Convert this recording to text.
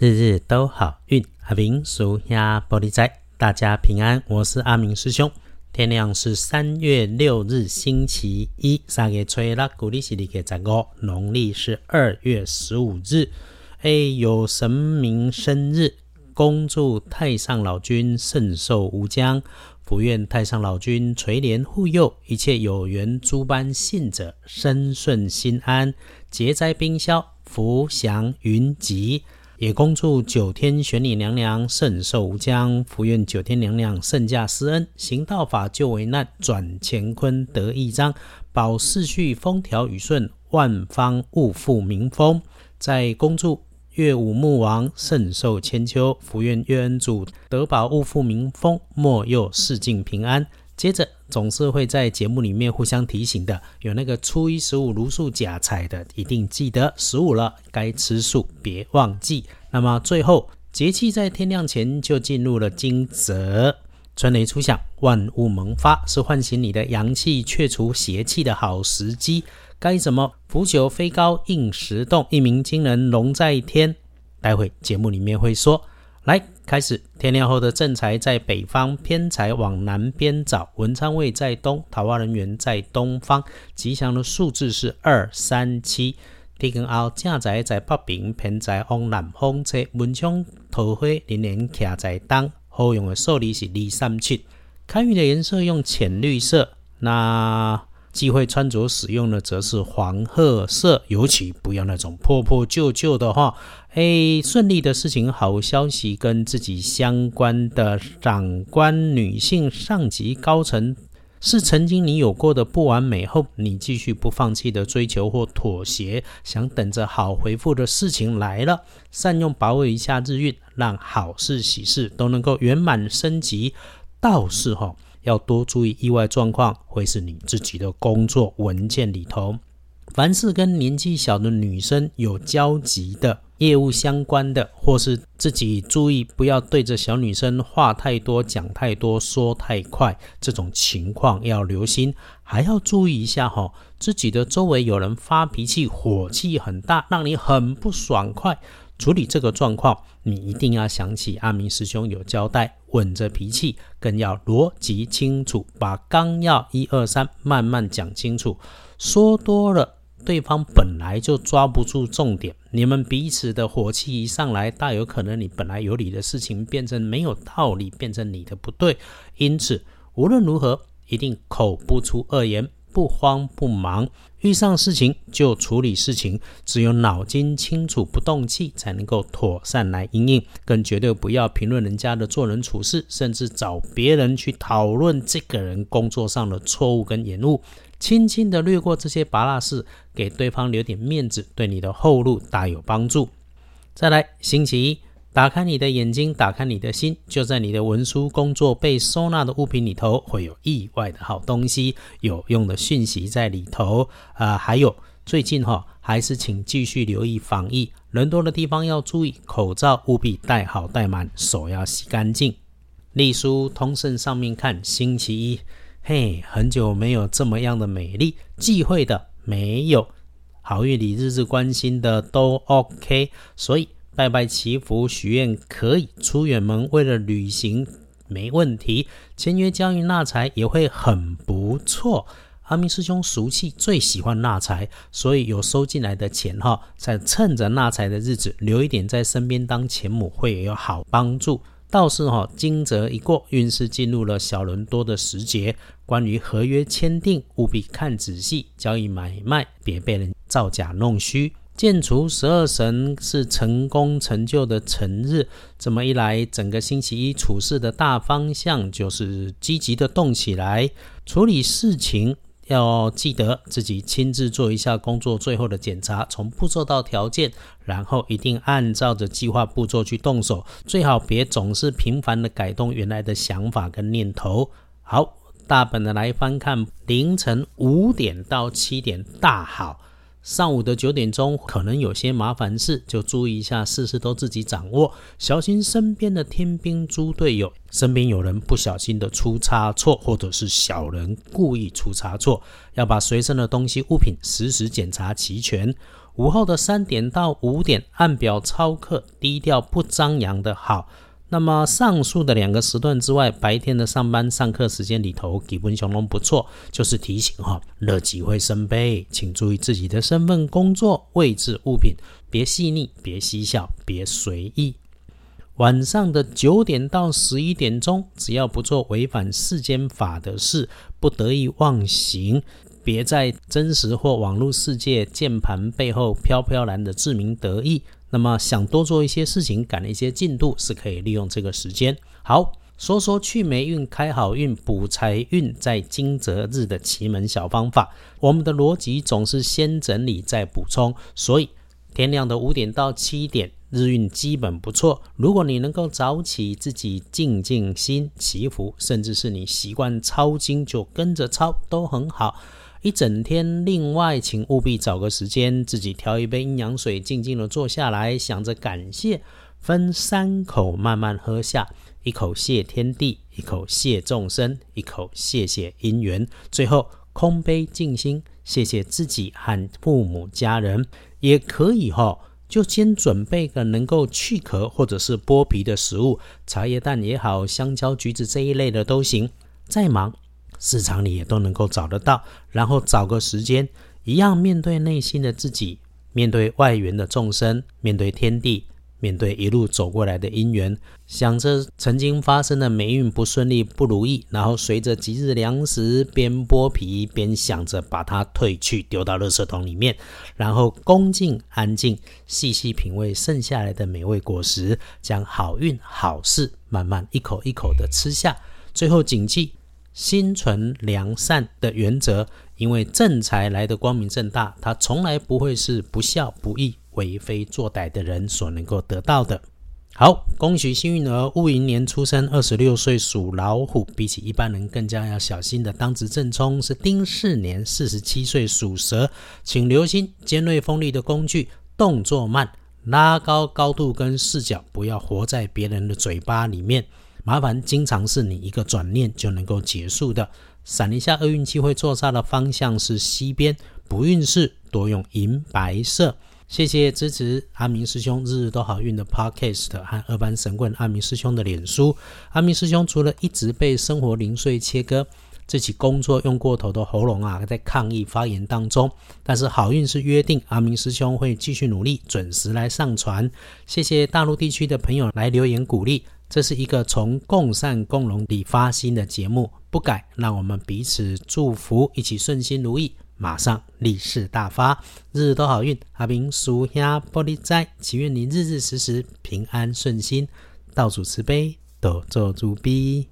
日日都好运，阿明属下玻璃仔，大家平安。我是阿明师兄。天亮是三月六日，星期一。三月初六，古历是二月十五，农历是二月十五日。哎，有神明生日，恭祝太上老君寿寿无疆，福愿太上老君垂怜护佑一切有缘诸般信者，身顺心安，劫灾冰消，福祥云集。也恭祝九天玄女娘娘圣寿无疆，福愿九天娘娘圣驾施恩，行道法救危难，转乾坤得益彰，保世序风调雨顺，万方物富民丰。再恭祝岳武穆王圣寿千秋，福愿岳恩主得保物富民丰，莫佑世境平安。接着总是会在节目里面互相提醒的，有那个初一十五如数假财的，一定记得十五了该吃素，别忘记。那么最后节气在天亮前就进入了惊蛰，春雷初响，万物萌发，是唤醒你的阳气、去除邪气的好时机。该怎么腐朽飞高应时动，一鸣惊人龙在天？待会节目里面会说。来开始，天亮后的正财在北方，偏财往南边找。文昌位在东，桃花人员在东方。吉祥的数字是二三七。地根后正财在北边，偏财往南方车。文昌桃花连连卡在东，好用的数字是二三七。看运的颜色用浅绿色。那忌讳穿着使用的则是黄褐色，尤其不要那种破破旧旧的哈。哎，顺利的事情，好消息跟自己相关的长官、女性上级、高层，是曾经你有过的不完美后，你继续不放弃的追求或妥协，想等着好回复的事情来了，善用把握一下日运，让好事喜事都能够圆满升级。倒是哈。要多注意意外状况，会是你自己的工作文件里头。凡是跟年纪小的女生有交集的业务相关的，或是自己注意不要对着小女生话太多、讲太多、说太快，这种情况要留心。还要注意一下哈，自己的周围有人发脾气、火气很大，让你很不爽快。处理这个状况，你一定要想起阿明师兄有交代，稳着脾气，更要逻辑清楚，把纲要一二三慢慢讲清楚。说多了，对方本来就抓不住重点，你们彼此的火气一上来，大有可能你本来有理的事情变成没有道理，变成你的不对。因此，无论如何，一定口不出恶言。不慌不忙，遇上事情就处理事情。只有脑筋清楚、不动气，才能够妥善来应应。更绝对不要评论人家的做人处事，甚至找别人去讨论这个人工作上的错误跟延误。轻轻的略过这些拔辣事，给对方留点面子，对你的后路大有帮助。再来，星期一。打开你的眼睛，打开你的心，就在你的文书、工作被收纳的物品里头，会有意外的好东西、有用的讯息在里头。啊，还有最近哈，还是请继续留意防疫，人多的地方要注意，口罩务必戴好戴满，手要洗干净。隶书通胜上面看，星期一，嘿，很久没有这么样的美丽，忌讳的没有，好运里日日关心的都 OK，所以。拜拜祈福许愿可以，出远门为了旅行没问题，签约交易纳财也会很不错。阿明师兄俗气，最喜欢纳财，所以有收进来的钱哈，在趁着纳财的日子留一点在身边当钱母，会有好帮助。倒是哈，惊蛰一过，运势进入了小人多的时节，关于合约签订，务必看仔细，交易买卖别被人造假弄虚。建除十二神是成功成就的成日，这么一来，整个星期一处事的大方向就是积极的动起来。处理事情要记得自己亲自做一下工作最后的检查，从步骤到条件，然后一定按照着计划步骤去动手，最好别总是频繁的改动原来的想法跟念头。好，大本的来翻看，凌晨五点到七点大好。上午的九点钟可能有些麻烦事，就注意一下，事事都自己掌握，小心身边的天兵猪队友，身边有人不小心的出差错，或者是小人故意出差错，要把随身的东西物品时时检查齐全。午后的三点到五点按表操课，低调不张扬的好。那么上述的两个时段之外，白天的上班上课时间里头，基本上都不错。就是提醒哈，乐极会生悲，请注意自己的身份、工作位置、物品，别细腻，别嬉笑，别随意。晚上的九点到十一点钟，只要不做违反世间法的事，不得意忘形，别在真实或网络世界键盘背后飘飘然的自鸣得意。那么想多做一些事情，赶一些进度，是可以利用这个时间。好，说说去霉运、开好运、补财运，在惊蛰日的奇门小方法。我们的逻辑总是先整理再补充，所以天亮的五点到七点，日运基本不错。如果你能够早起，自己静静心祈福，甚至是你习惯抄经，就跟着抄，都很好。一整天，另外请务必找个时间，自己调一杯阴阳水，静静的坐下来，想着感谢，分三口慢慢喝下，一口谢天地，一口谢众生，一口谢谢姻缘，最后空杯静心，谢谢自己和父母家人，也可以哈，就先准备个能够去壳或者是剥皮的食物，茶叶蛋也好，香蕉、橘子这一类的都行。再忙。市场里也都能够找得到，然后找个时间，一样面对内心的自己，面对外缘的众生，面对天地，面对一路走过来的因缘，想着曾经发生的霉运不顺利、不如意，然后随着吉日良时，边剥皮边想着把它褪去，丢到垃圾桶里面，然后恭敬安静，细细品味剩下来的美味果实，将好运好事慢慢一口一口的吃下，最后谨记。心存良善的原则，因为正财来的光明正大，它从来不会是不孝不义、为非作歹的人所能够得到的。好，恭喜幸运儿戊寅年出生，二十六岁属老虎，比起一般人更加要小心的当值正冲是丁巳年四十七岁属蛇，请留心尖锐锋利的工具，动作慢，拉高高度跟视角，不要活在别人的嘴巴里面。麻烦经常是你一个转念就能够结束的。闪一下厄运机会坐煞的方向是西边，不运势多用银白色。谢谢支持阿明师兄日日都好运的 Podcast 和二班神棍阿明师兄的脸书。阿明师兄除了一直被生活零碎切割，自己工作用过头的喉咙啊，在抗议发言当中。但是好运是约定，阿明师兄会继续努力，准时来上传。谢谢大陆地区的朋友来留言鼓励。这是一个从共善共荣里发心的节目，不改，让我们彼此祝福，一起顺心如意，马上利市大发，日日都好运。阿明叔兄玻璃斋，祈愿您日日时时平安顺心，道主慈悲，多做主逼。